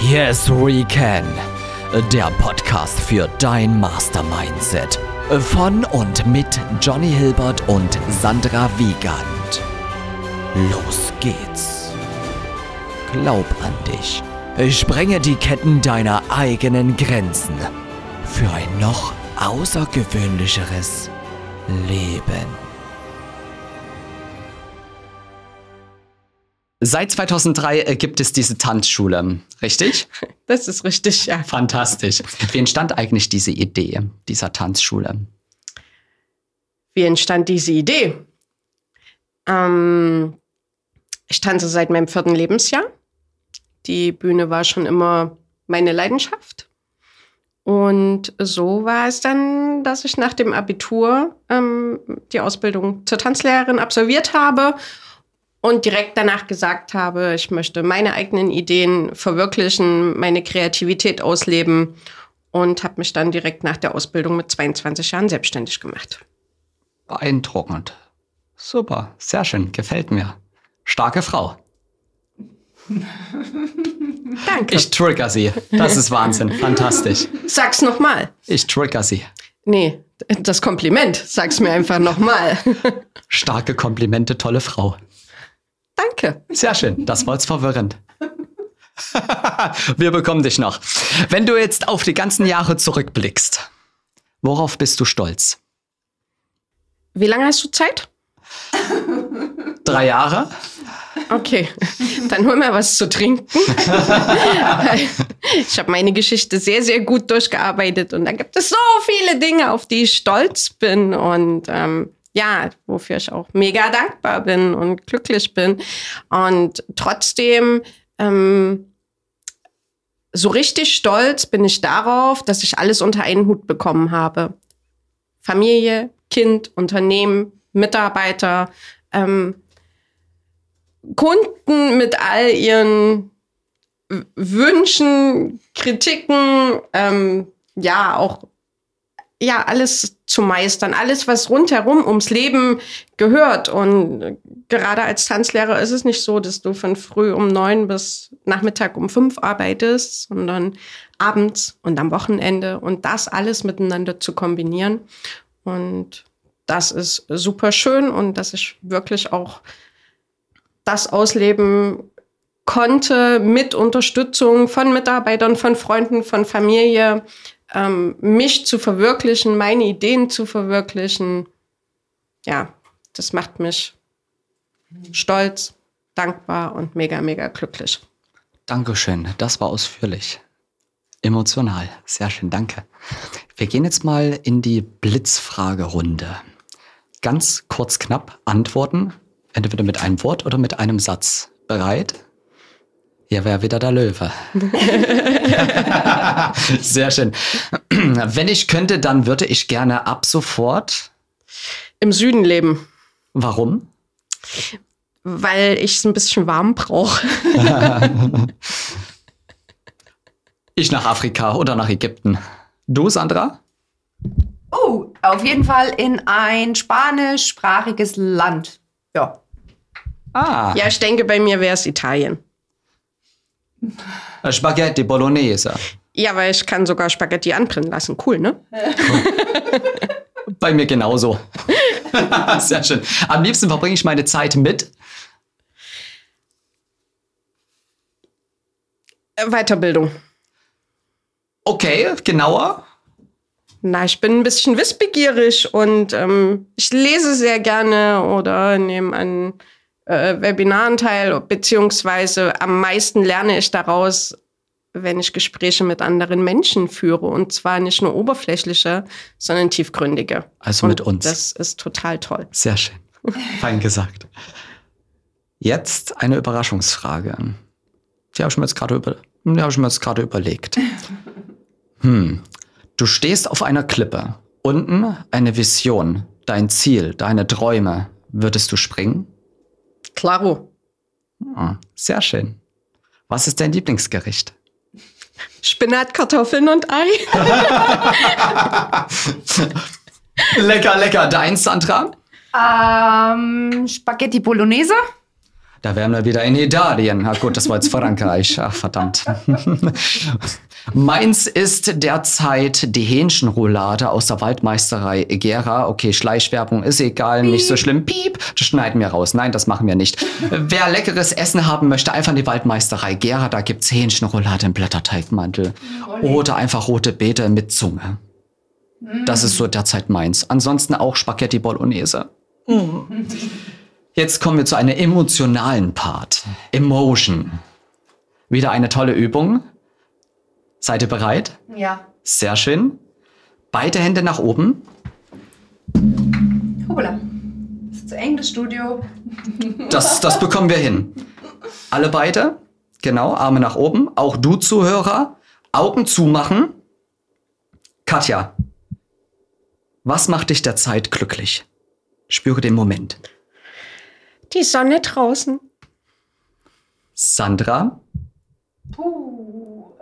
Hier ist Weekend, der Podcast für dein Mastermindset. Von und mit Johnny Hilbert und Sandra Wiegand. Los geht's. Glaub an dich. Sprenge die Ketten deiner eigenen Grenzen. Für ein noch außergewöhnlicheres Leben. Seit 2003 äh, gibt es diese Tanzschule, richtig? Das ist richtig, ja. Fantastisch. Wie entstand eigentlich diese Idee dieser Tanzschule? Wie entstand diese Idee? Ähm, ich tanze seit meinem vierten Lebensjahr. Die Bühne war schon immer meine Leidenschaft. Und so war es dann, dass ich nach dem Abitur ähm, die Ausbildung zur Tanzlehrerin absolviert habe und direkt danach gesagt habe, ich möchte meine eigenen Ideen verwirklichen, meine Kreativität ausleben und habe mich dann direkt nach der Ausbildung mit 22 Jahren selbstständig gemacht. Beeindruckend. Super, sehr schön, gefällt mir. Starke Frau. Danke. Ich trigger sie. Das ist Wahnsinn, fantastisch. Sag's nochmal. Ich trigger sie. Nee, das Kompliment. Sag's mir einfach nochmal. Starke Komplimente, tolle Frau. Danke. Sehr schön, das war jetzt verwirrend. Wir bekommen dich noch. Wenn du jetzt auf die ganzen Jahre zurückblickst, worauf bist du stolz? Wie lange hast du Zeit? Drei Jahre? Okay, dann hol mir was zu trinken. ich habe meine Geschichte sehr, sehr gut durchgearbeitet und da gibt es so viele Dinge, auf die ich stolz bin und ähm, ja, wofür ich auch mega dankbar bin und glücklich bin. Und trotzdem, ähm, so richtig stolz bin ich darauf, dass ich alles unter einen Hut bekommen habe. Familie, Kind, Unternehmen, Mitarbeiter, ähm, Kunden mit all ihren Wünschen, Kritiken, ähm, ja, auch ja, alles zu meistern, alles, was rundherum ums Leben gehört. Und gerade als Tanzlehrer ist es nicht so, dass du von früh um neun bis Nachmittag um fünf arbeitest, sondern abends und am Wochenende und das alles miteinander zu kombinieren. Und das ist super schön und dass ich wirklich auch das ausleben konnte mit Unterstützung von Mitarbeitern, von Freunden, von Familie, ähm, mich zu verwirklichen, meine Ideen zu verwirklichen. Ja, das macht mich stolz, dankbar und mega, mega glücklich. Dankeschön, das war ausführlich. Emotional, sehr schön, danke. Wir gehen jetzt mal in die Blitzfragerunde. Ganz kurz, knapp antworten, entweder mit einem Wort oder mit einem Satz. Bereit? Hier wäre wieder der Löwe. Sehr schön. Wenn ich könnte, dann würde ich gerne ab sofort im Süden leben. Warum? Weil ich es ein bisschen warm brauche. ich nach Afrika oder nach Ägypten. Du, Sandra? Oh, auf jeden Fall in ein spanischsprachiges Land. Ja. Ah. Ja, ich denke, bei mir wäre es Italien. Äh, Spaghetti Bolognese. Ja, weil ich kann sogar Spaghetti anbrennen lassen. Cool, ne? Bei mir genauso. Sehr schön. Am liebsten verbringe ich meine Zeit mit Weiterbildung. Okay, genauer. Na, ich bin ein bisschen wissbegierig und ähm, ich lese sehr gerne oder nehme an äh, Webinaren teil, beziehungsweise am meisten lerne ich daraus, wenn ich Gespräche mit anderen Menschen führe und zwar nicht nur oberflächliche, sondern tiefgründige. Also mit uns. Das ist total toll. Sehr schön. Fein gesagt. Jetzt eine Überraschungsfrage. Die habe ich mir jetzt gerade über, die habe ich mir jetzt gerade überlegt. Hm. Du stehst auf einer Klippe. Unten eine Vision, dein Ziel, deine Träume. Würdest du springen? Klaro. Oh, sehr schön. Was ist dein Lieblingsgericht? Spinat, Kartoffeln und Ei. lecker, lecker. Dein, Sandra? Ähm, Spaghetti Bolognese. Da wären wir wieder in Italien. Ah gut, das war jetzt Frankreich. Ach, verdammt. Meins ist derzeit die Hähnchenroulade aus der Waldmeisterei Gera. Okay, Schleichwerbung ist egal, nicht so schlimm. Piep, das schneiden wir raus. Nein, das machen wir nicht. Wer leckeres Essen haben möchte, einfach in die Waldmeisterei Gera. Da gibt's Hähnchenroulade im Blätterteigmantel. Oder einfach rote Beete mit Zunge. Das ist so derzeit meins. Ansonsten auch Spaghetti Bolognese. Jetzt kommen wir zu einem emotionalen Part. Emotion. Wieder eine tolle Übung. Seid ihr bereit? Ja. Sehr schön. Beide Hände nach oben. Hoppala. Das ist zu eng, das Studio. Das, das bekommen wir hin. Alle beide. Genau, Arme nach oben. Auch du Zuhörer. Augen zumachen. Katja, was macht dich derzeit glücklich? Spüre den Moment. Die Sonne draußen. Sandra, Puh.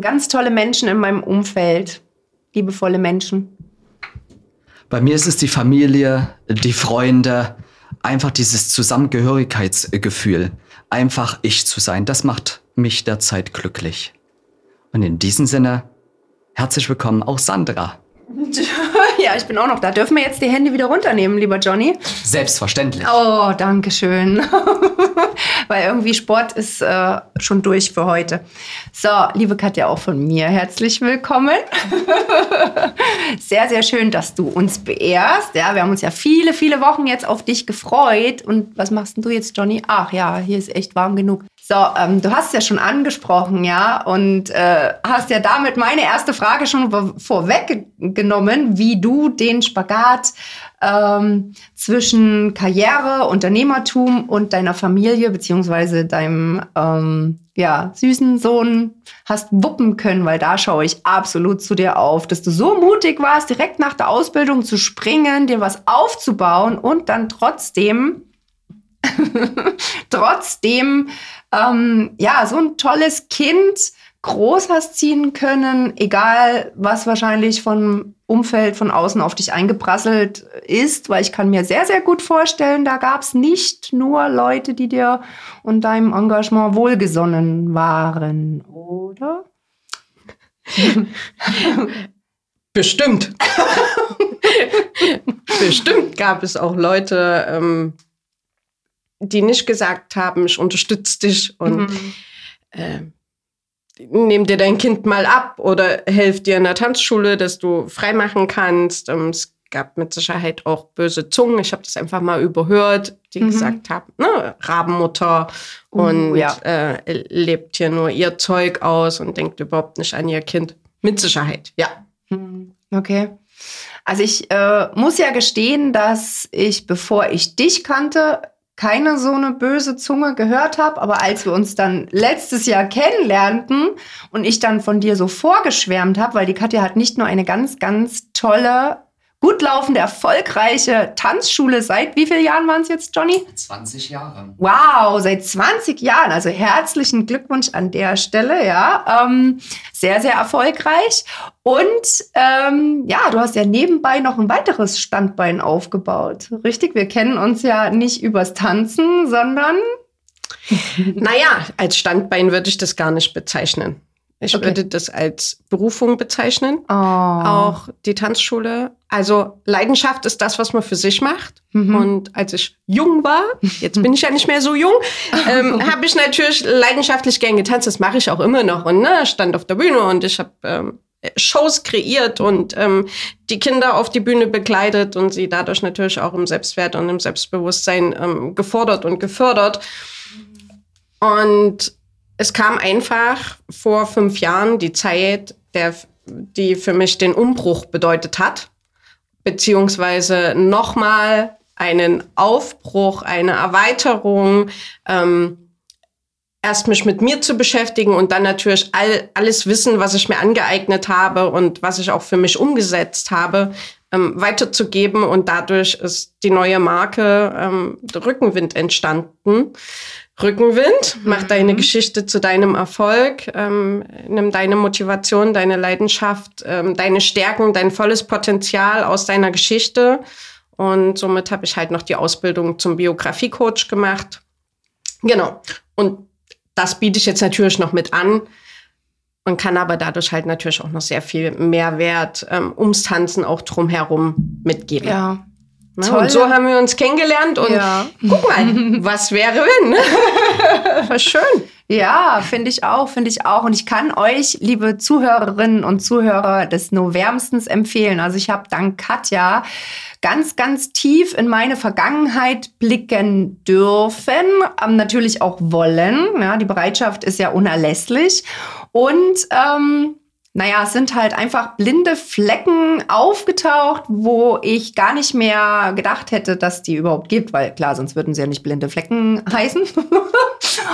Ganz tolle Menschen in meinem Umfeld. Liebevolle Menschen. bei mir ist es die Familie, die Freunde, einfach dieses Zusammengehörigkeitsgefühl. Einfach ich zu sein, das macht mich derzeit glücklich. Und in diesem Sinne, herzlich willkommen auch Sandra. Ja, ich bin auch noch da. Dürfen wir jetzt die Hände wieder runternehmen, lieber Johnny? Selbstverständlich. Oh, danke schön. Weil irgendwie Sport ist äh, schon durch für heute. So, liebe Katja, auch von mir herzlich willkommen. sehr, sehr schön, dass du uns beehrst. Ja, wir haben uns ja viele, viele Wochen jetzt auf dich gefreut. Und was machst denn du jetzt, Johnny? Ach ja, hier ist echt warm genug. So, ähm, du hast es ja schon angesprochen, ja, und äh, hast ja damit meine erste Frage schon vor- vorweggenommen, wie du den Spagat ähm, zwischen Karriere, Unternehmertum und deiner Familie beziehungsweise deinem ähm, ja, süßen Sohn hast wuppen können, weil da schaue ich absolut zu dir auf, dass du so mutig warst, direkt nach der Ausbildung zu springen, dir was aufzubauen und dann trotzdem trotzdem ähm, ja so ein tolles Kind groß hast ziehen können, egal was wahrscheinlich vom Umfeld von außen auf dich eingeprasselt ist, weil ich kann mir sehr, sehr gut vorstellen, da gab es nicht nur Leute, die dir und deinem Engagement wohlgesonnen waren, oder? Bestimmt. Bestimmt gab es auch Leute, ähm, die nicht gesagt haben, ich unterstütze dich und Mhm. äh, nehm dir dein Kind mal ab oder helf dir in der Tanzschule, dass du freimachen kannst. Ähm, es gab mit Sicherheit auch böse Zungen. Ich habe das einfach mal überhört, die Mhm. gesagt haben, ne, Rabenmutter Uh, und ja. äh, lebt hier nur ihr Zeug aus und denkt überhaupt nicht an ihr Kind. Mit Sicherheit, ja. Hm, Okay. Also ich äh, muss ja gestehen, dass ich, bevor ich dich kannte, keine so eine böse Zunge gehört habe. Aber als wir uns dann letztes Jahr kennenlernten und ich dann von dir so vorgeschwärmt habe, weil die Katja hat nicht nur eine ganz, ganz tolle, gut laufende, erfolgreiche Tanzschule seit wie vielen Jahren waren es jetzt, Johnny? 20 Jahre. Wow, seit 20 Jahren. Also herzlichen Glückwunsch an der Stelle, ja. Ähm, sehr, sehr erfolgreich. Und ähm, ja, du hast ja nebenbei noch ein weiteres Standbein aufgebaut. Richtig? Wir kennen uns ja nicht übers Tanzen, sondern. Naja, als Standbein würde ich das gar nicht bezeichnen. Ich Okay. würde das als Berufung bezeichnen. Oh. Auch die Tanzschule. Also Leidenschaft ist das, was man für sich macht. Mhm. Und als ich jung war, jetzt bin ich ja nicht mehr so jung, ähm, habe ich natürlich leidenschaftlich gern getanzt. Das mache ich auch immer noch. Und ne, stand auf der Bühne und ich habe ähm, Shows kreiert und ähm, die Kinder auf die Bühne begleitet und sie dadurch natürlich auch im Selbstwert und im Selbstbewusstsein ähm, gefordert und gefördert. Und es kam einfach vor fünf Jahren die Zeit, der, die für mich den Umbruch bedeutet hat, beziehungsweise nochmal einen Aufbruch, eine Erweiterung, ähm, erst mich mit mir zu beschäftigen und dann natürlich all, alles Wissen, was ich mir angeeignet habe und was ich auch für mich umgesetzt habe, ähm, weiterzugeben. Und dadurch ist die neue Marke ähm, Rückenwind entstanden. Rückenwind, mach deine Geschichte zu deinem Erfolg, ähm, nimm deine Motivation, deine Leidenschaft, ähm, deine Stärken, dein volles Potenzial aus deiner Geschichte Und somit habe ich halt noch die Ausbildung zum Biografiecoach gemacht. Genau. Und das biete ich jetzt natürlich noch mit an und kann aber dadurch halt natürlich auch noch sehr viel Mehrwert ähm, ums Tanzen auch drumherum mitgeben. Ja. Ne? Und so haben wir uns kennengelernt und Ja. guck mal, was wäre wenn? War schön. Ja, finde ich auch, finde ich auch. Und ich kann euch, liebe Zuhörerinnen und Zuhörer, das nur wärmstens empfehlen. Also ich habe dank Katja ganz, ganz tief in meine Vergangenheit blicken dürfen, ähm, natürlich auch wollen. Ja, die Bereitschaft ist ja unerlässlich. Und ähm, naja, es sind halt einfach blinde Flecken aufgetaucht, wo ich gar nicht mehr gedacht hätte, dass die überhaupt gibt, weil klar, sonst würden sie ja nicht blinde Flecken heißen.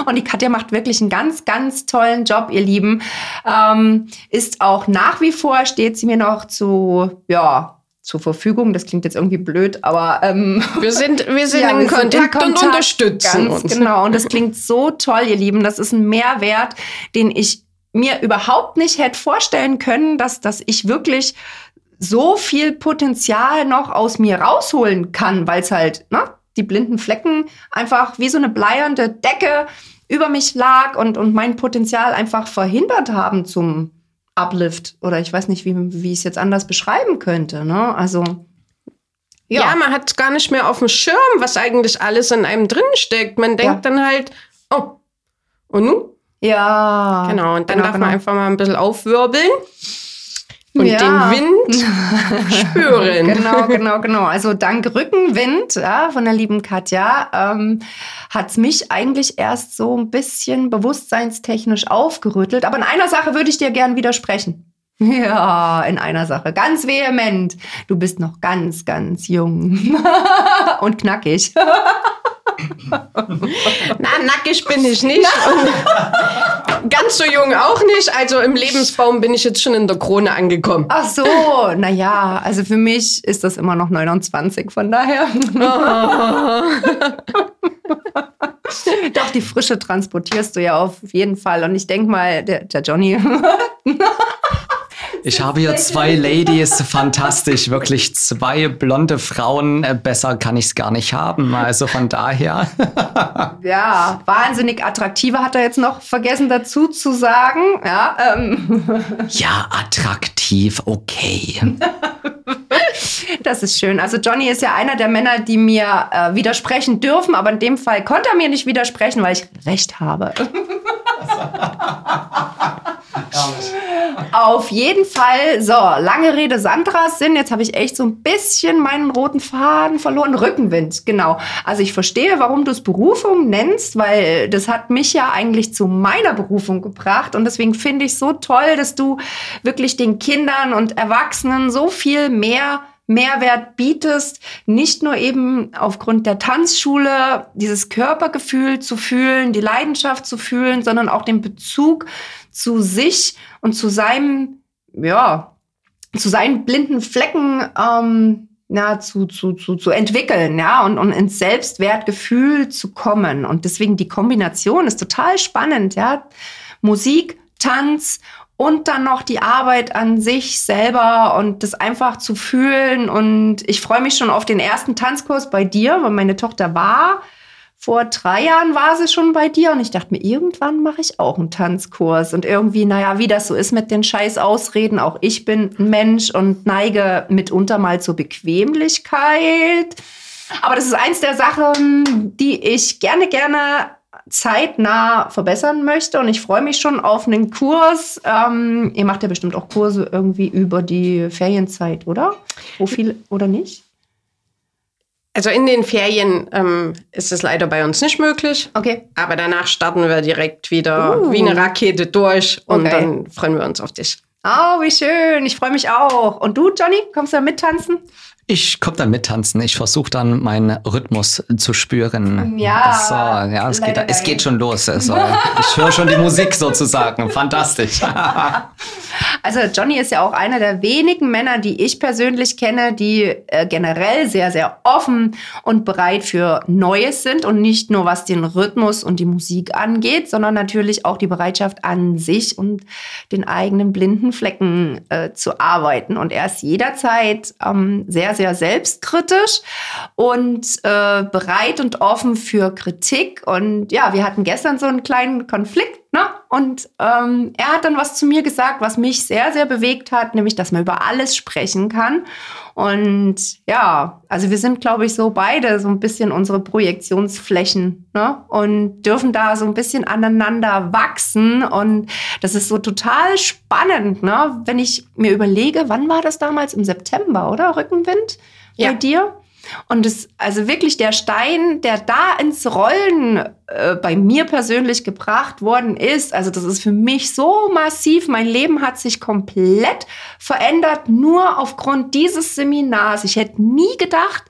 Und die Katja macht wirklich einen ganz, ganz tollen Job, ihr Lieben. Ähm, ist auch nach wie vor, steht sie mir noch zu, ja, zur Verfügung. Das klingt jetzt irgendwie blöd, aber ähm, Wir sind, wir sind, ja, in, wir sind Kontakt und unterstützen ganz uns. Genau, und das klingt so toll, ihr Lieben. Das ist ein Mehrwert, den ich mir überhaupt nicht hätte vorstellen können, dass, dass ich wirklich so viel Potenzial noch aus mir rausholen kann, weil es halt, ne, die blinden Flecken einfach wie so eine bleiernde Decke über mich lag und, und mein Potenzial einfach verhindert haben zum Uplift. Oder ich weiß nicht, wie, wie ich es jetzt anders beschreiben könnte. Ne? Also, Ja, man hat gar nicht mehr auf dem Schirm, was eigentlich alles in einem drin steckt. Man denkt Ja. dann halt, oh, und nun? Ja. Genau, und dann genau, darf genau. man einfach mal ein bisschen aufwirbeln und Ja. den Wind spüren. Genau, genau, genau. Also dank Rückenwind ja, von der lieben Katja ähm, hat es mich eigentlich erst so ein bisschen bewusstseinstechnisch aufgerüttelt. Aber in einer Sache würde ich dir gern widersprechen. Ja, in einer Sache. Ganz vehement. Du bist noch ganz, ganz jung. Und knackig. Na, nackig bin ich nicht. Und ganz so jung auch nicht. Also im Lebensbaum bin ich jetzt schon in der Krone angekommen. Ach so, naja, also für mich ist das immer noch 29, von daher. Doch, die Frische transportierst du ja auf jeden Fall. Und ich denke mal, der, der Johnny. Ich habe hier zwei Ladies, fantastisch, wirklich zwei blonde Frauen. Äh, Besser kann ich es gar nicht haben. Also von daher. ja, wahnsinnig attraktive hat er jetzt noch vergessen dazu zu sagen. Ja, ähm, Ja, attraktiv, okay. das ist schön. Also Johnny ist ja einer der Männer, die mir äh, widersprechen dürfen, aber in dem Fall konnte er mir nicht widersprechen, weil ich recht habe. Auf jeden Fall, so, lange Rede Sandras Sinn. Jetzt habe ich echt so ein bisschen meinen roten Faden verloren. Rückenwind, genau. Also ich verstehe, warum du es Berufung nennst, weil das hat mich ja eigentlich zu meiner Berufung gebracht. Und deswegen finde ich so toll, dass du wirklich den Kindern und Erwachsenen so viel mehr Mehrwert bietest, nicht nur eben aufgrund der Tanzschule dieses Körpergefühl zu fühlen, die Leidenschaft zu fühlen, sondern auch den Bezug zu sich und zu seinem, ja, zu seinen blinden Flecken ähm, na, zu, zu, zu, zu entwickeln, ja, und, und ins Selbstwertgefühl zu kommen. Und deswegen die Kombination ist total spannend, ja. Musik, Tanz und dann noch die Arbeit an sich selber und das einfach zu fühlen. Und ich freue mich schon auf den ersten Tanzkurs bei dir, weil meine Tochter war vor drei Jahren war sie schon bei dir und ich dachte mir, irgendwann mache ich auch einen Tanzkurs. Und irgendwie, naja, wie das so ist mit den scheiß Ausreden, auch ich bin ein Mensch und neige mitunter mal zur Bequemlichkeit. Aber das ist eins der Sachen, die ich gerne, gerne zeitnah verbessern möchte. Und ich freue mich schon auf einen Kurs. Ähm, ihr macht ja bestimmt auch Kurse irgendwie über die Ferienzeit, oder? Wo viel oder nicht? Also in den Ferien ähm, ist es leider bei uns nicht möglich. Okay. Aber danach starten wir direkt wieder Uh. wie eine Rakete durch und Okay. dann freuen wir uns auf dich. Oh, wie schön. Ich freue mich auch. Und du, Johnny, kommst du da mittanzen? Ich komme dann mittanzen. Ich versuche dann meinen Rhythmus zu spüren. Ja, So, ja, es geht, es geht schon los. Also, ich höre schon die Musik sozusagen. Fantastisch. Also Johnny ist ja auch einer der wenigen Männer, die ich persönlich kenne, die äh, generell sehr, sehr offen und bereit für Neues sind und nicht nur was den Rhythmus und die Musik angeht, sondern natürlich auch die Bereitschaft an sich und den eigenen blinden Flecken äh, zu arbeiten. Und er ist jederzeit ähm, sehr, sehr, selbstkritisch und äh, bereit und offen für Kritik. Und ja, wir hatten gestern so einen kleinen Konflikt Ne? Und ähm, er hat dann was zu mir gesagt, was mich sehr, sehr bewegt hat, nämlich, dass man über alles sprechen kann. Und ja, also wir sind, glaube ich, so beide so ein bisschen unsere Projektionsflächen ne? und dürfen da so ein bisschen aneinander wachsen. Und das ist so total spannend, ne? wenn ich mir überlege, wann war das damals? Im September, oder? Rückenwind bei Ja. dir? Und es, also wirklich der Stein, der da ins Rollen äh, bei mir persönlich gebracht worden ist, also das ist für mich so massiv. Mein Leben hat sich komplett verändert, nur aufgrund dieses Seminars. Ich hätte nie gedacht,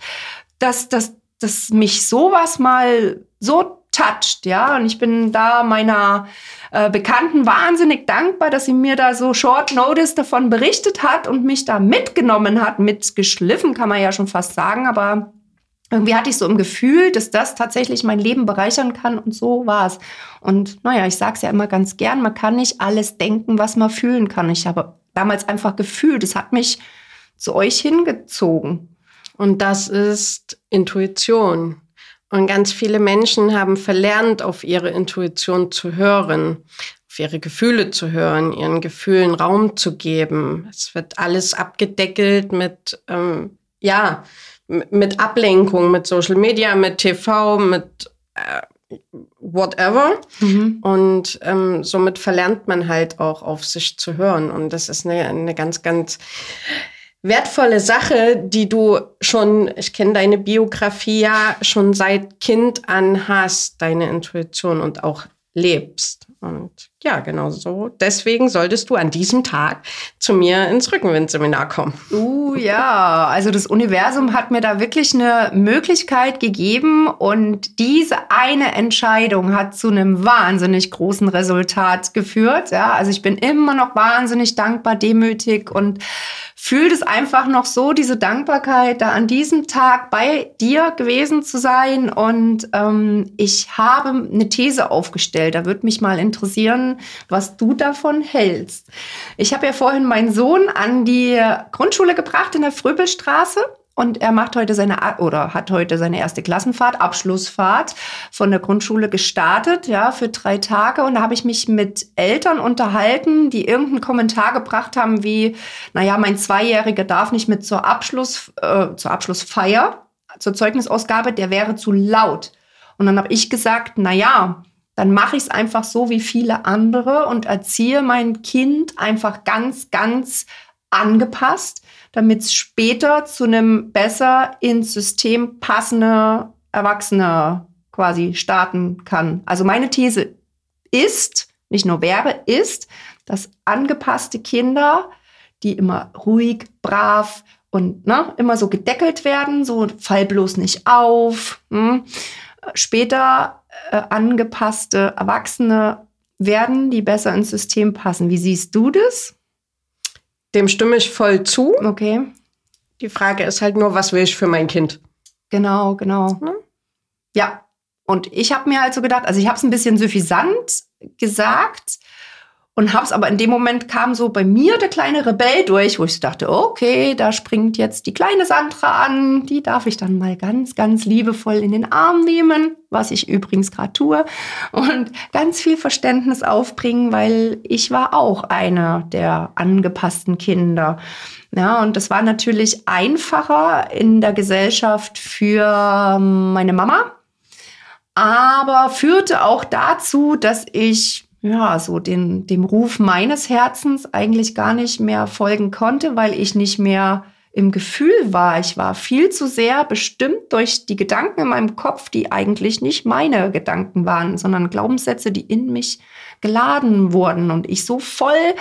dass, dass, dass mich sowas mal so toucht, ja. Und ich bin da meiner äh, Bekannten wahnsinnig dankbar, dass sie mir da so Short Notice davon berichtet hat und mich da mitgenommen hat, mitgeschliffen, kann man ja schon fast sagen. Aber irgendwie hatte ich so im Gefühl, dass das tatsächlich mein Leben bereichern kann und so war es. Und naja, ich sage es ja immer ganz gern, man kann nicht alles denken, was man fühlen kann. Ich habe damals einfach gefühlt, es hat mich zu euch hingezogen. Und das ist Intuition. Und ganz viele Menschen haben verlernt, auf ihre Intuition zu hören, auf ihre Gefühle zu hören, ihren Gefühlen Raum zu geben. Es wird alles abgedeckelt mit, ähm, ja, mit Ablenkung, mit Social Media, mit TV, mit äh, whatever. Und ähm, somit verlernt man halt auch auf sich zu hören. Und das ist eine, eine ganz, ganz wertvolle Sache, die du schon, ich kenne deine Biografie ja, schon seit Kind an hast, deine Intuition und auch lebst. Und ja, genau so. Deswegen solltest du an diesem Tag zu mir ins Rückenwindseminar kommen. Uh, ja, also das Universum hat mir da wirklich eine Möglichkeit gegeben und diese eine Entscheidung hat zu einem wahnsinnig großen Resultat geführt. Ja, also ich bin immer noch wahnsinnig dankbar, demütig und fühle es einfach noch so, diese Dankbarkeit, da an diesem Tag bei dir gewesen zu sein. Und ähm, ich habe eine These aufgestellt. Da würde mich mal interessieren, was du davon hältst. Ich habe ja vorhin meinen Sohn an die Grundschule gebracht in der Fröbelstraße. Und er macht heute seine oder hat heute seine erste Klassenfahrt, Abschlussfahrt von der Grundschule gestartet, ja, für drei Tage. Und da habe ich mich mit Eltern unterhalten, die irgendeinen Kommentar gebracht haben, wie, naja, mein Zweijähriger darf nicht mit zur Abschluss, äh, zur Abschlussfeier, zur Zeugnisausgabe, der wäre zu laut. Und dann habe ich gesagt, naja, dann mache ich es einfach so wie viele andere und erziehe mein Kind einfach ganz, ganz angepasst, damit es später zu einem besser ins System passende Erwachsene quasi starten kann. Also meine These ist, nicht nur wäre, ist, dass angepasste Kinder, die immer ruhig, brav und ne, immer so gedeckelt werden, so fall bloß nicht auf, hm, später äh, angepasste Erwachsene werden, die besser ins System passen. Wie siehst du das? Dem stimme ich voll zu. Okay, Die Frage ist halt nur, was will ich für mein Kind? genau, genau. Ne? Ja, und ich habe mir halt so gedacht, also ich habe es ein bisschen suffisant gesagt und habe es aber in dem Moment kam so bei mir der kleine Rebell durch, wo ich dachte, okay, da springt jetzt die kleine Sandra an, die darf ich dann mal ganz, ganz liebevoll in den Arm nehmen, was ich übrigens gerade tue und ganz viel Verständnis aufbringen, weil ich war auch eine der angepassten Kinder. Ja, und das war natürlich einfacher in der Gesellschaft für meine Mama, aber führte auch dazu, dass ich ja so den, dem Ruf meines Herzens eigentlich gar nicht mehr folgen konnte, weil ich nicht mehr im Gefühl war. Ich war viel zu sehr bestimmt durch die Gedanken in meinem Kopf, die eigentlich nicht meine Gedanken waren, sondern Glaubenssätze, die in mich geladen wurden und ich so voll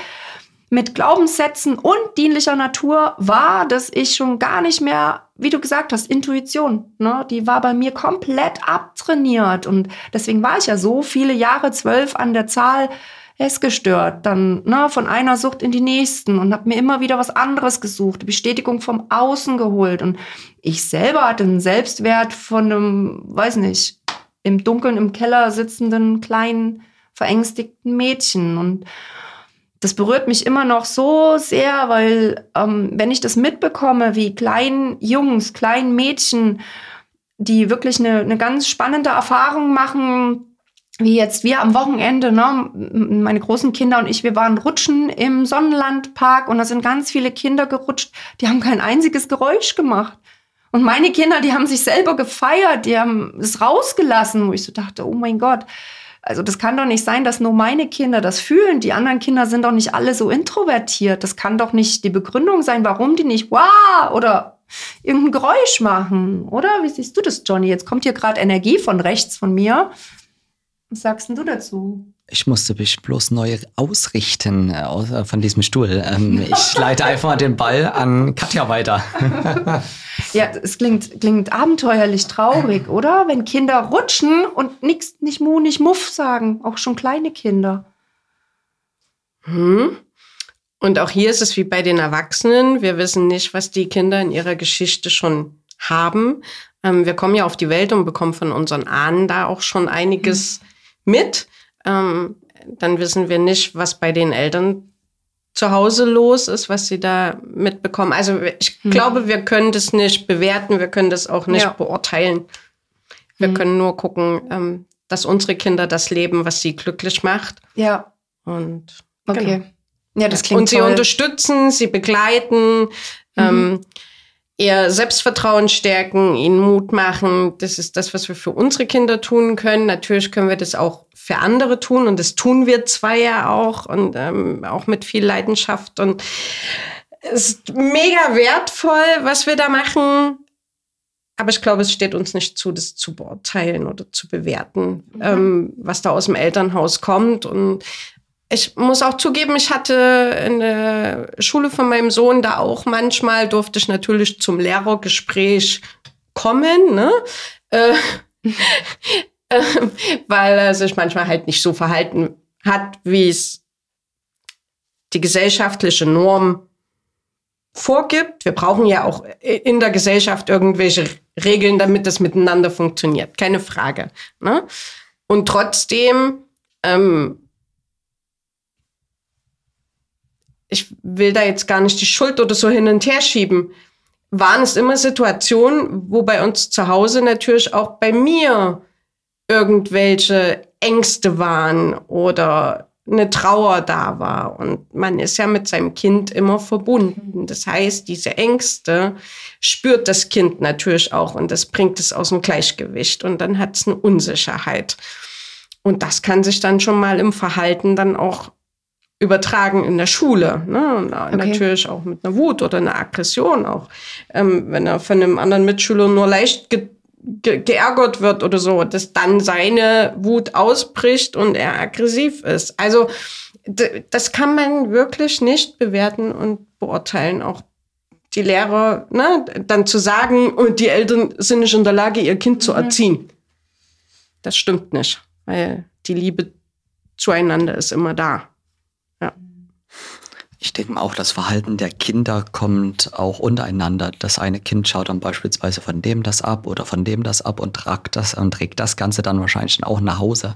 mit Glaubenssätzen und dienlicher Natur war, dass ich schon gar nicht mehr, wie du gesagt hast, Intuition, ne, die war bei mir komplett abtrainiert. Und deswegen war ich ja so viele Jahre, zwölf an der Zahl, essgestört, dann ne, von einer Sucht in die nächsten und habe mir immer wieder was anderes gesucht, Bestätigung vom Außen geholt. Und ich selber hatte einen Selbstwert von einem, weiß nicht, im Dunkeln im Keller sitzenden kleinen, verängstigten Mädchen. Und das berührt mich immer noch so sehr, weil ähm, wenn ich das mitbekomme, wie kleinen Jungs, kleinen Mädchen, die wirklich eine, eine ganz spannende Erfahrung machen, wie jetzt wir am Wochenende, ne, meine großen Kinder und ich, wir waren rutschen im Sonnenlandpark und da sind ganz viele Kinder gerutscht, die haben kein einziges Geräusch gemacht. Und meine Kinder, die haben sich selber gefeiert, die haben es rausgelassen, wo ich so dachte, oh mein Gott, also das kann doch nicht sein, dass nur meine Kinder das fühlen. Die anderen Kinder sind doch nicht alle so introvertiert. Das kann doch nicht die Begründung sein, warum die nicht wow oder irgendein Geräusch machen, oder? Wie siehst du das, Johnny? Jetzt kommt hier gerade Energie von rechts von mir. Was sagst denn du dazu? Ich musste mich bloß neu ausrichten äh, von diesem Stuhl. Ähm, ich leite einfach den Ball an Katja weiter. ja, es klingt, klingt abenteuerlich traurig, oder? Wenn Kinder rutschen und nix, nicht Mu, nicht Muff sagen. Auch schon kleine Kinder. Hm. Und auch hier ist es wie bei den Erwachsenen. Wir wissen nicht, was die Kinder in ihrer Geschichte schon haben. Ähm, wir kommen ja auf die Welt und bekommen von unseren Ahnen da auch schon einiges mhm. mit ähm, dann wissen wir nicht, was bei den Eltern zu Hause los ist, was sie da mitbekommen. Also ich hm. glaube, wir können das nicht bewerten, wir können das auch nicht ja. beurteilen. Wir hm. können nur gucken, ähm, dass unsere Kinder das leben, was sie glücklich macht. Ja. Und okay. Genau. Ja, das klingt Und sie toll. unterstützen, sie begleiten. Mhm. Ähm, ihr Selbstvertrauen stärken, ihnen Mut machen. Das ist das, was wir für unsere Kinder tun können. Natürlich können wir das auch für andere tun und das tun wir zwar ja auch und ähm, auch mit viel Leidenschaft und es ist mega wertvoll, was wir da machen. Aber ich glaube, es steht uns nicht zu, das zu beurteilen oder zu bewerten, mhm. ähm, was da aus dem Elternhaus kommt. Und ich muss auch zugeben, ich hatte in der Schule von meinem Sohn da auch manchmal durfte ich natürlich zum Lehrergespräch kommen, ne? Äh, äh, weil er sich manchmal halt nicht so verhalten hat, wie es die gesellschaftliche Norm vorgibt. Wir brauchen ja auch in der Gesellschaft irgendwelche Regeln, damit das miteinander funktioniert. Keine Frage. Ne? Und trotzdem ähm, ich will da jetzt gar nicht die Schuld oder so hin und her schieben, waren es immer Situationen, wo bei uns zu Hause natürlich auch bei mir irgendwelche Ängste waren oder eine Trauer da war. Und man ist ja mit seinem Kind immer verbunden. Das heißt, diese Ängste spürt das Kind natürlich auch und das bringt es aus dem Gleichgewicht und dann hat es eine Unsicherheit. Und das kann sich dann schon mal im Verhalten dann auch übertragen in der Schule. Ne? Okay. Natürlich auch mit einer Wut oder einer Aggression auch. Ähm, wenn er von einem anderen Mitschüler nur leicht ge ge geärgert wird oder so, dass dann seine Wut ausbricht und er aggressiv ist. Also das kann man wirklich nicht bewerten und beurteilen. Auch die Lehrer, ne, dann zu sagen, und die Eltern sind nicht in der Lage, ihr Kind zu mhm. erziehen. Das stimmt nicht, weil die Liebe zueinander ist immer da. Ich denke auch, das Verhalten der Kinder kommt auch untereinander. Das eine Kind schaut dann beispielsweise von dem das ab oder von dem das ab und tragt das und trägt das Ganze dann wahrscheinlich auch nach Hause.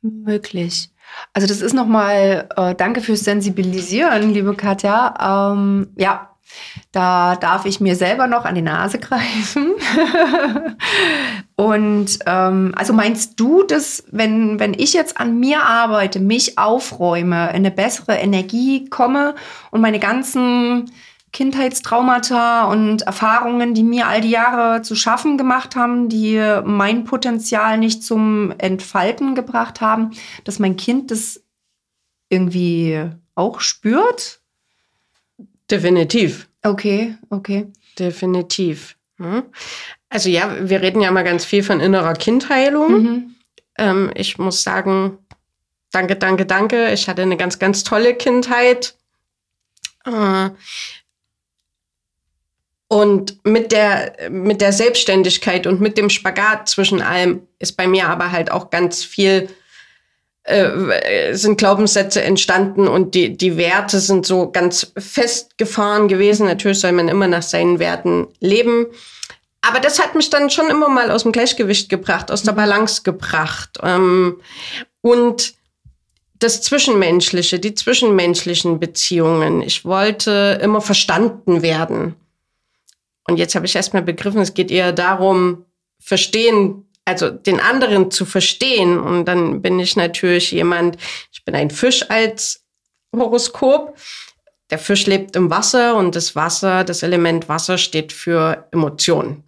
Möglich. Also das ist nochmal, äh, danke fürs Sensibilisieren, liebe Katja. Ähm, ja, da darf ich mir selber noch an die Nase greifen. und ähm, also meinst du, dass wenn, wenn ich jetzt an mir arbeite, mich aufräume, in eine bessere Energie komme und meine ganzen Kindheitstraumata und Erfahrungen, die mir all die Jahre zu schaffen gemacht haben, die mein Potenzial nicht zum Entfalten gebracht haben, dass mein Kind das irgendwie auch spürt? Definitiv. Okay, okay. Definitiv. Also ja, wir reden ja mal ganz viel von innerer Kindheilung. Mhm. Ähm, ich muss sagen, danke, danke, danke. Ich hatte eine ganz, ganz tolle Kindheit. Äh, und mit der, mit der Selbstständigkeit und mit dem Spagat zwischen allem ist bei mir aber halt auch ganz viel äh, sind Glaubenssätze entstanden und die, die Werte sind so ganz festgefahren gewesen. Natürlich soll man immer nach seinen Werten leben. Aber das hat mich dann schon immer mal aus dem Gleichgewicht gebracht, aus der Balance gebracht. Ähm, und das Zwischenmenschliche, die zwischenmenschlichen Beziehungen. Ich wollte immer verstanden werden. Und jetzt habe ich erstmal begriffen, es geht eher darum, verstehen, also den anderen zu verstehen. Und dann bin ich natürlich jemand, ich bin ein Fisch als Horoskop. Der Fisch lebt im Wasser und das Wasser, das Element Wasser steht für Emotionen.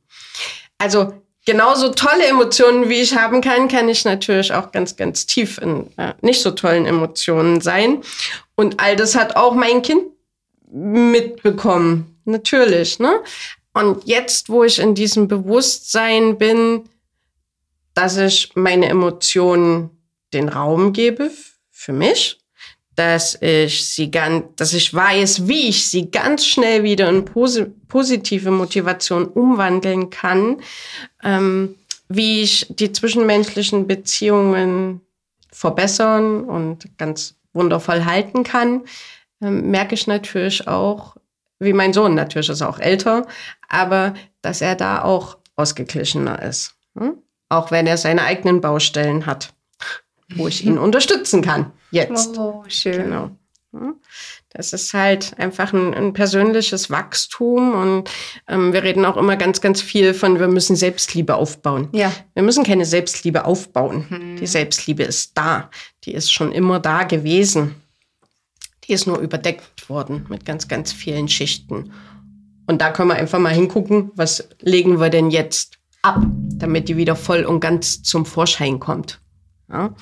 Also genauso tolle Emotionen, wie ich haben kann, kann ich natürlich auch ganz, ganz tief in äh, nicht so tollen Emotionen sein. Und all das hat auch mein Kind mitbekommen. Natürlich, ne? Und jetzt, wo ich in diesem Bewusstsein bin, dass ich meine Emotionen den Raum gebe für mich, dass ich sie ganz, dass ich weiß, wie ich sie ganz schnell wieder in posi positive Motivation umwandeln kann, ähm, wie ich die zwischenmenschlichen Beziehungen verbessern und ganz wundervoll halten kann, ähm, merke ich natürlich auch, wie mein Sohn natürlich ist auch älter, aber dass er da auch ausgeglichener ist. Hm? Auch wenn er seine eigenen Baustellen hat, wo ich ihn unterstützen kann. Jetzt. Oh, schön. Genau. Hm? Das ist halt einfach ein, ein persönliches Wachstum und ähm, wir reden auch immer ganz, ganz viel von, wir müssen Selbstliebe aufbauen. Ja. Wir müssen keine Selbstliebe aufbauen. Mhm. Die Selbstliebe ist da. Die ist schon immer da gewesen. Die ist nur überdeckt worden mit ganz, ganz vielen Schichten. Und da können wir einfach mal hingucken, was legen wir denn jetzt ab, damit die wieder voll und ganz zum Vorschein kommt. Ja.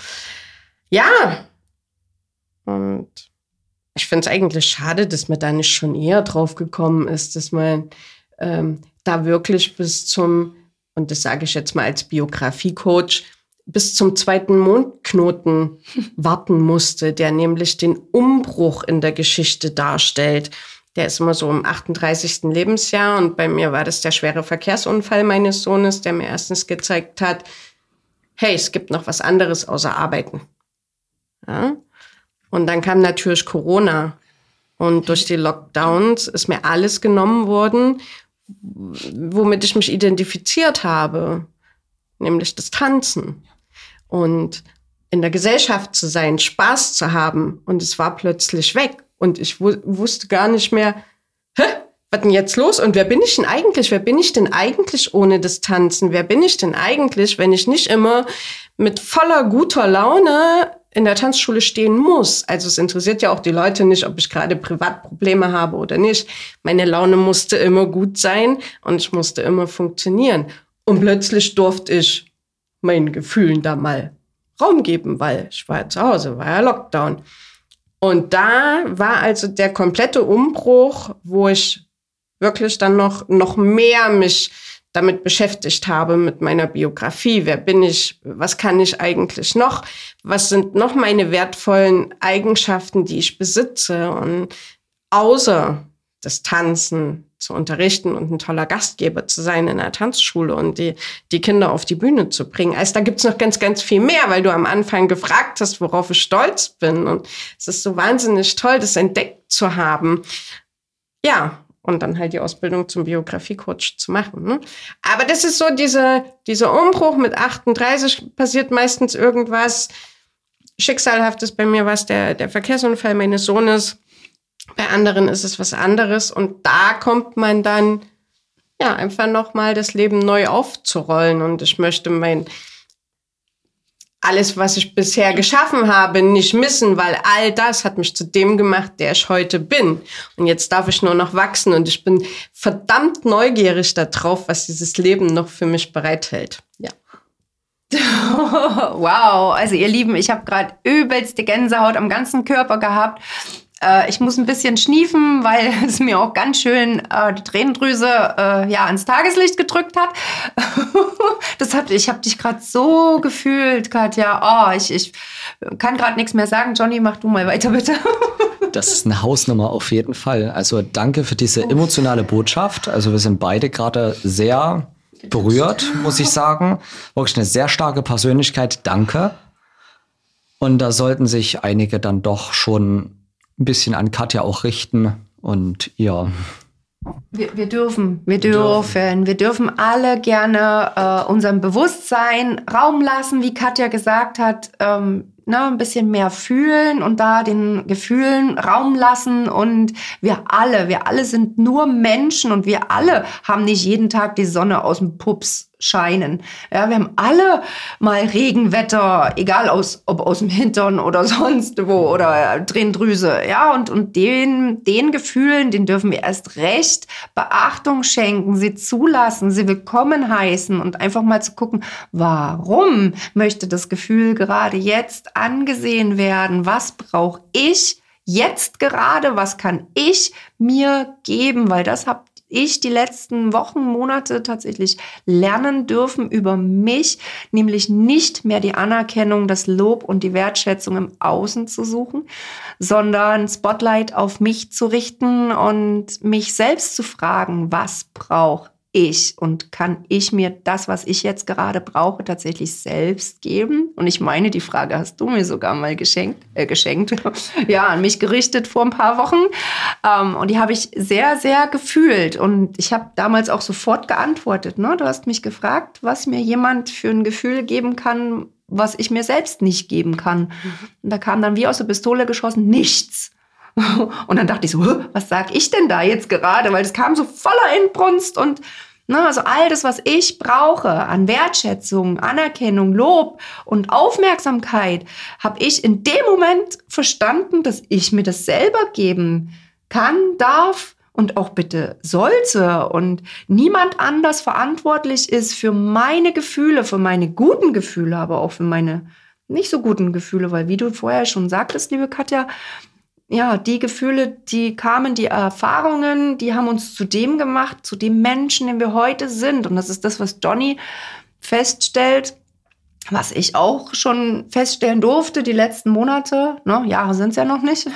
ja. Und ich finde es eigentlich schade, dass man da nicht schon eher drauf gekommen ist, dass man ähm, da wirklich bis zum, und das sage ich jetzt mal als Biografiecoach, bis zum zweiten Mondknoten warten musste, der nämlich den Umbruch in der Geschichte darstellt. Der ist immer so im 38. Lebensjahr und bei mir war das der schwere Verkehrsunfall meines Sohnes, der mir erstens gezeigt hat, hey, es gibt noch was anderes außer Arbeiten. Ja? Und dann kam natürlich Corona und durch die Lockdowns ist mir alles genommen worden, womit ich mich identifiziert habe, nämlich das Tanzen und in der Gesellschaft zu sein, Spaß zu haben und es war plötzlich weg und ich wu wusste gar nicht mehr, hä, was denn jetzt los und wer bin ich denn eigentlich? Wer bin ich denn eigentlich ohne das Tanzen? Wer bin ich denn eigentlich, wenn ich nicht immer mit voller guter Laune in der Tanzschule stehen muss. Also es interessiert ja auch die Leute nicht, ob ich gerade Privatprobleme habe oder nicht. Meine Laune musste immer gut sein und ich musste immer funktionieren. Und plötzlich durfte ich meinen Gefühlen da mal Raum geben, weil ich war ja zu Hause, war ja Lockdown. Und da war also der komplette Umbruch, wo ich wirklich dann noch, noch mehr mich damit beschäftigt habe, mit meiner Biografie. Wer bin ich? Was kann ich eigentlich noch? Was sind noch meine wertvollen Eigenschaften, die ich besitze? Und außer das Tanzen zu unterrichten und ein toller Gastgeber zu sein in der Tanzschule und die, die Kinder auf die Bühne zu bringen. Also da gibt's noch ganz, ganz viel mehr, weil du am Anfang gefragt hast, worauf ich stolz bin. Und es ist so wahnsinnig toll, das entdeckt zu haben. Ja, und dann halt die Ausbildung zum Biografiecoach zu machen. Ne? Aber das ist so diese, dieser Umbruch mit 38 passiert meistens irgendwas Schicksalhaftes. Bei mir war es der, der Verkehrsunfall meines Sohnes. Bei anderen ist es was anderes. Und da kommt man dann ja einfach nochmal das Leben neu aufzurollen. Und ich möchte mein alles, was ich bisher geschaffen habe, nicht missen, weil all das hat mich zu dem gemacht, der ich heute bin. Und jetzt darf ich nur noch wachsen und ich bin verdammt neugierig darauf, was dieses Leben noch für mich bereithält. Ja. wow, also ihr Lieben, ich habe gerade übelste Gänsehaut am ganzen Körper gehabt. Äh, ich muss ein bisschen schniefen, weil es mir auch ganz schön äh, die Tränendrüse äh, ja, ans Tageslicht gedrückt hat. das hat ich habe dich gerade so gefühlt, Katja. Oh, ich, ich kann gerade nichts mehr sagen. Johnny, mach du mal weiter, bitte. Das ist eine Hausnummer auf jeden Fall. Also danke für diese emotionale Botschaft. Also wir sind beide gerade sehr berührt, muss ich sagen. Wirklich eine sehr starke Persönlichkeit. Danke. Und da sollten sich einige dann doch schon ein bisschen an Katja auch richten und ihr. Wir, wir dürfen, wir dürfen, wir dürfen alle gerne äh, unserem Bewusstsein Raum lassen, wie Katja gesagt hat. Ähm, ne, ein bisschen mehr fühlen und da den Gefühlen Raum lassen. Und wir alle, wir alle sind nur Menschen und wir alle haben nicht jeden Tag die Sonne aus dem Pups scheinen. Ja, wir haben alle mal Regenwetter, egal aus, ob aus dem Hintern oder sonst wo oder Tränendrüse. Ja, und, und den, den Gefühlen, den dürfen wir erst recht Beachtung schenken, sie zulassen, sie willkommen heißen und einfach mal zu gucken, warum möchte das Gefühl gerade jetzt angesehen werden? Was brauche ich? Jetzt gerade, was kann ich mir geben? Weil das habt ich die letzten Wochen, Monate tatsächlich lernen dürfen über mich, nämlich nicht mehr die Anerkennung, das Lob und die Wertschätzung im Außen zu suchen, sondern Spotlight auf mich zu richten und mich selbst zu fragen, was brauche ich und kann ich mir das, was ich jetzt gerade brauche, tatsächlich selbst geben? Und ich meine, die Frage hast du mir sogar mal geschenkt, äh, geschenkt, ja, an mich gerichtet vor ein paar Wochen. Ähm, und die habe ich sehr, sehr gefühlt. Und ich habe damals auch sofort geantwortet. Ne? Du hast mich gefragt, was mir jemand für ein Gefühl geben kann, was ich mir selbst nicht geben kann. Und da kam dann wie aus der Pistole geschossen, nichts. Und dann dachte ich so, was sag ich denn da jetzt gerade? Weil es kam so voller Inbrunst und na, also all das, was ich brauche an Wertschätzung, Anerkennung, Lob und Aufmerksamkeit, habe ich in dem Moment verstanden, dass ich mir das selber geben kann, darf und auch bitte sollte und niemand anders verantwortlich ist für meine Gefühle, für meine guten Gefühle, aber auch für meine nicht so guten Gefühle, weil wie du vorher schon sagtest, liebe Katja, ja, die Gefühle, die kamen, die Erfahrungen, die haben uns zu dem gemacht, zu dem Menschen, den wir heute sind. Und das ist das, was Johnny feststellt, was ich auch schon feststellen durfte die letzten Monate, ne, Jahre sind es ja noch nicht,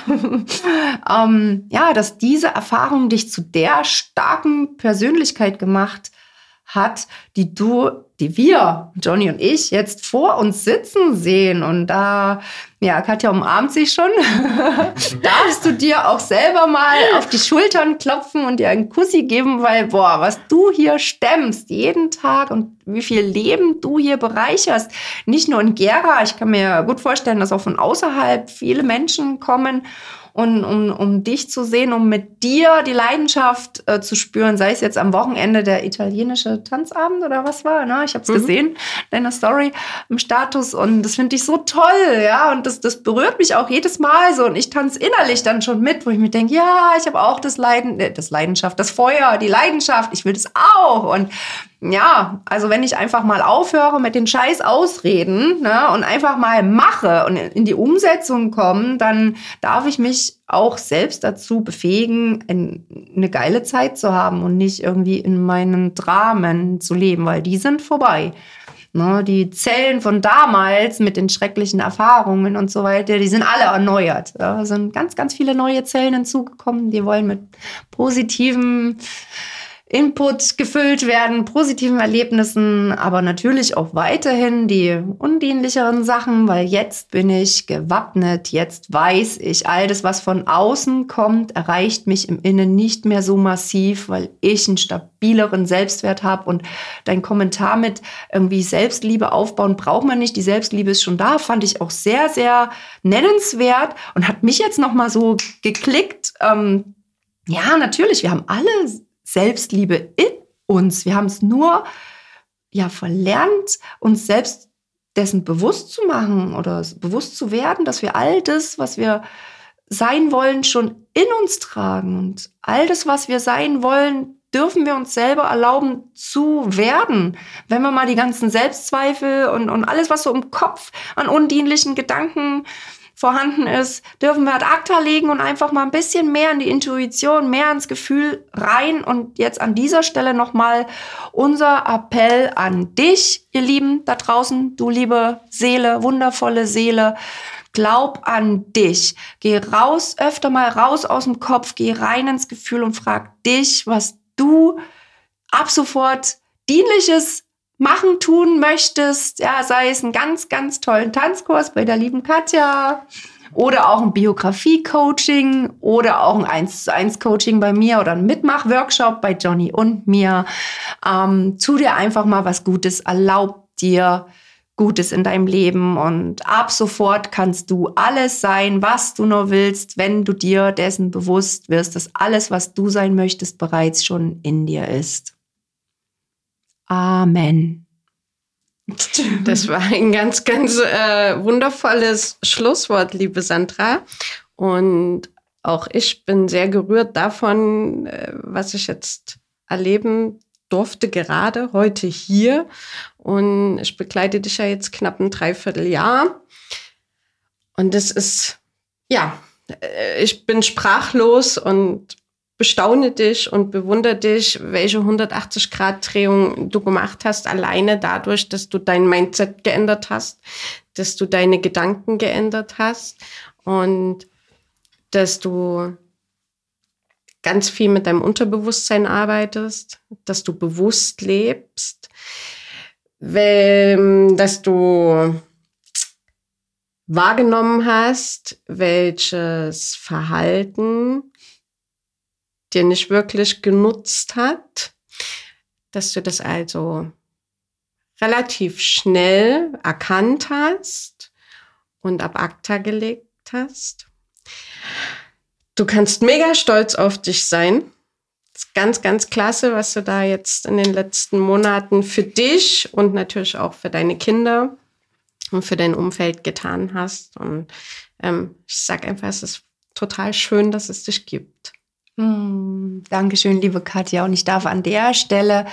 ähm, ja, dass diese Erfahrung dich zu der starken Persönlichkeit gemacht hat, die du, die wir, Johnny und ich, jetzt vor uns sitzen sehen. Und da, ja, Katja umarmt sich schon. Darfst du dir auch selber mal auf die Schultern klopfen und dir einen Kussi geben, weil, boah, was du hier stemmst, jeden Tag und wie viel Leben du hier bereicherst. Nicht nur in Gera, ich kann mir gut vorstellen, dass auch von außerhalb viele Menschen kommen und um, um dich zu sehen, um mit dir die Leidenschaft äh, zu spüren, sei es jetzt am Wochenende der italienische Tanzabend oder was war, ne? Ich habe es mhm. gesehen, deine Story im Status. Und das finde ich so toll, ja, und das, das berührt mich auch jedes Mal so. Und ich tanze innerlich dann schon mit, wo ich mir denke, ja, ich habe auch das Leiden, äh, das Leidenschaft, das Feuer, die Leidenschaft, ich will das auch. Und ja, also wenn ich einfach mal aufhöre mit den scheiß Ausreden ne, und einfach mal mache und in die Umsetzung komme, dann darf ich mich auch selbst dazu befähigen, eine geile Zeit zu haben und nicht irgendwie in meinen Dramen zu leben, weil die sind vorbei. Ne, die Zellen von damals mit den schrecklichen Erfahrungen und so weiter, die sind alle erneuert. Da sind ganz, ganz viele neue Zellen hinzugekommen, die wollen mit positiven Input gefüllt werden, positiven Erlebnissen, aber natürlich auch weiterhin die undienlicheren Sachen, weil jetzt bin ich gewappnet, jetzt weiß ich, all das, was von außen kommt, erreicht mich im Innen nicht mehr so massiv, weil ich einen stabileren Selbstwert habe und dein Kommentar mit irgendwie Selbstliebe aufbauen braucht man nicht, die Selbstliebe ist schon da, fand ich auch sehr, sehr nennenswert und hat mich jetzt nochmal so geklickt. Ähm, ja, natürlich, wir haben alle Selbstliebe in uns. Wir haben es nur ja verlernt, uns selbst dessen bewusst zu machen oder bewusst zu werden, dass wir all das, was wir sein wollen, schon in uns tragen. Und all das, was wir sein wollen, dürfen wir uns selber erlauben zu werden. Wenn wir mal die ganzen Selbstzweifel und, und alles, was so im Kopf an undienlichen Gedanken vorhanden ist, dürfen wir ad acta legen und einfach mal ein bisschen mehr in die Intuition, mehr ins Gefühl rein. Und jetzt an dieser Stelle nochmal unser Appell an dich, ihr Lieben da draußen, du liebe Seele, wundervolle Seele. Glaub an dich. Geh raus, öfter mal raus aus dem Kopf, geh rein ins Gefühl und frag dich, was du ab sofort dienliches machen, tun möchtest, ja, sei es einen ganz, ganz tollen Tanzkurs bei der lieben Katja oder auch ein Biografie-Coaching oder auch ein 1 zu 1 Coaching bei mir oder ein Mitmach-Workshop bei Johnny und mir. Ähm, tu dir einfach mal was Gutes, erlaub dir Gutes in deinem Leben und ab sofort kannst du alles sein, was du nur willst, wenn du dir dessen bewusst wirst, dass alles, was du sein möchtest, bereits schon in dir ist. Amen. Das war ein ganz, ganz äh, wundervolles Schlusswort, liebe Sandra. Und auch ich bin sehr gerührt davon, äh, was ich jetzt erleben durfte, gerade heute hier. Und ich begleite dich ja jetzt knapp ein Dreivierteljahr. Und das ist, ja, äh, ich bin sprachlos und bestaune dich und bewundere dich, welche 180-Grad-Drehung du gemacht hast, alleine dadurch, dass du dein Mindset geändert hast, dass du deine Gedanken geändert hast und dass du ganz viel mit deinem Unterbewusstsein arbeitest, dass du bewusst lebst, dass du wahrgenommen hast, welches Verhalten dir nicht wirklich genutzt hat, dass du das also relativ schnell erkannt hast und ab ACTA gelegt hast. Du kannst mega stolz auf dich sein. Ganz, ganz klasse, was du da jetzt in den letzten Monaten für dich und natürlich auch für deine Kinder und für dein Umfeld getan hast. Und ähm, ich sage einfach, es ist total schön, dass es dich gibt. Hm, Dankeschön, liebe Katja. Und ich darf an der Stelle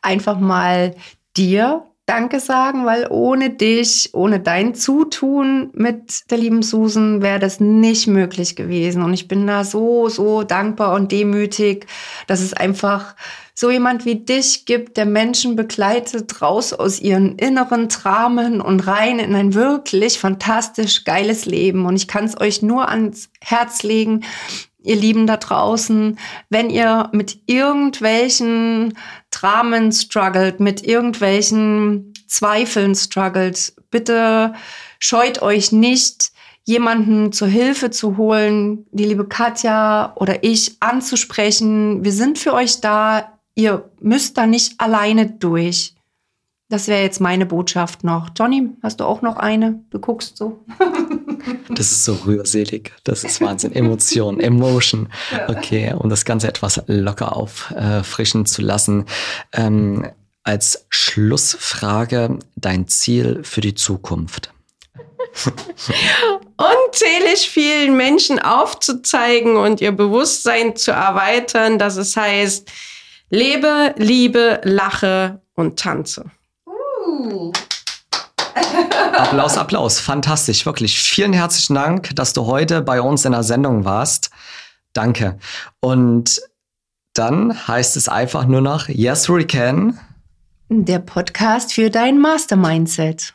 einfach mal dir Danke sagen, weil ohne dich, ohne dein Zutun mit der lieben Susan wäre das nicht möglich gewesen. Und ich bin da so, so dankbar und demütig, dass es einfach so jemand wie dich gibt, der Menschen begleitet, raus aus ihren inneren Dramen und rein in ein wirklich fantastisch geiles Leben. Und ich kann es euch nur ans Herz legen, ihr Lieben da draußen, wenn ihr mit irgendwelchen Dramen struggelt, mit irgendwelchen Zweifeln struggelt, bitte scheut euch nicht, jemanden zur Hilfe zu holen, die liebe Katja oder ich anzusprechen. Wir sind für euch da. Ihr müsst da nicht alleine durch. Das wäre jetzt meine Botschaft noch. Johnny, hast du auch noch eine? Du guckst so. das ist so rührselig. Das ist Wahnsinn. Emotion, Emotion. Okay, um das Ganze etwas locker auffrischen zu lassen. Ähm, als Schlussfrage dein Ziel für die Zukunft. Unzählig vielen Menschen aufzuzeigen und ihr Bewusstsein zu erweitern, dass es heißt, lebe, liebe, lache und tanze. Applaus, Applaus. Fantastisch, wirklich. Vielen herzlichen Dank, dass du heute bei uns in der Sendung warst. Danke. Und dann heißt es einfach nur noch Yes, we can. Der Podcast für dein Mastermindset.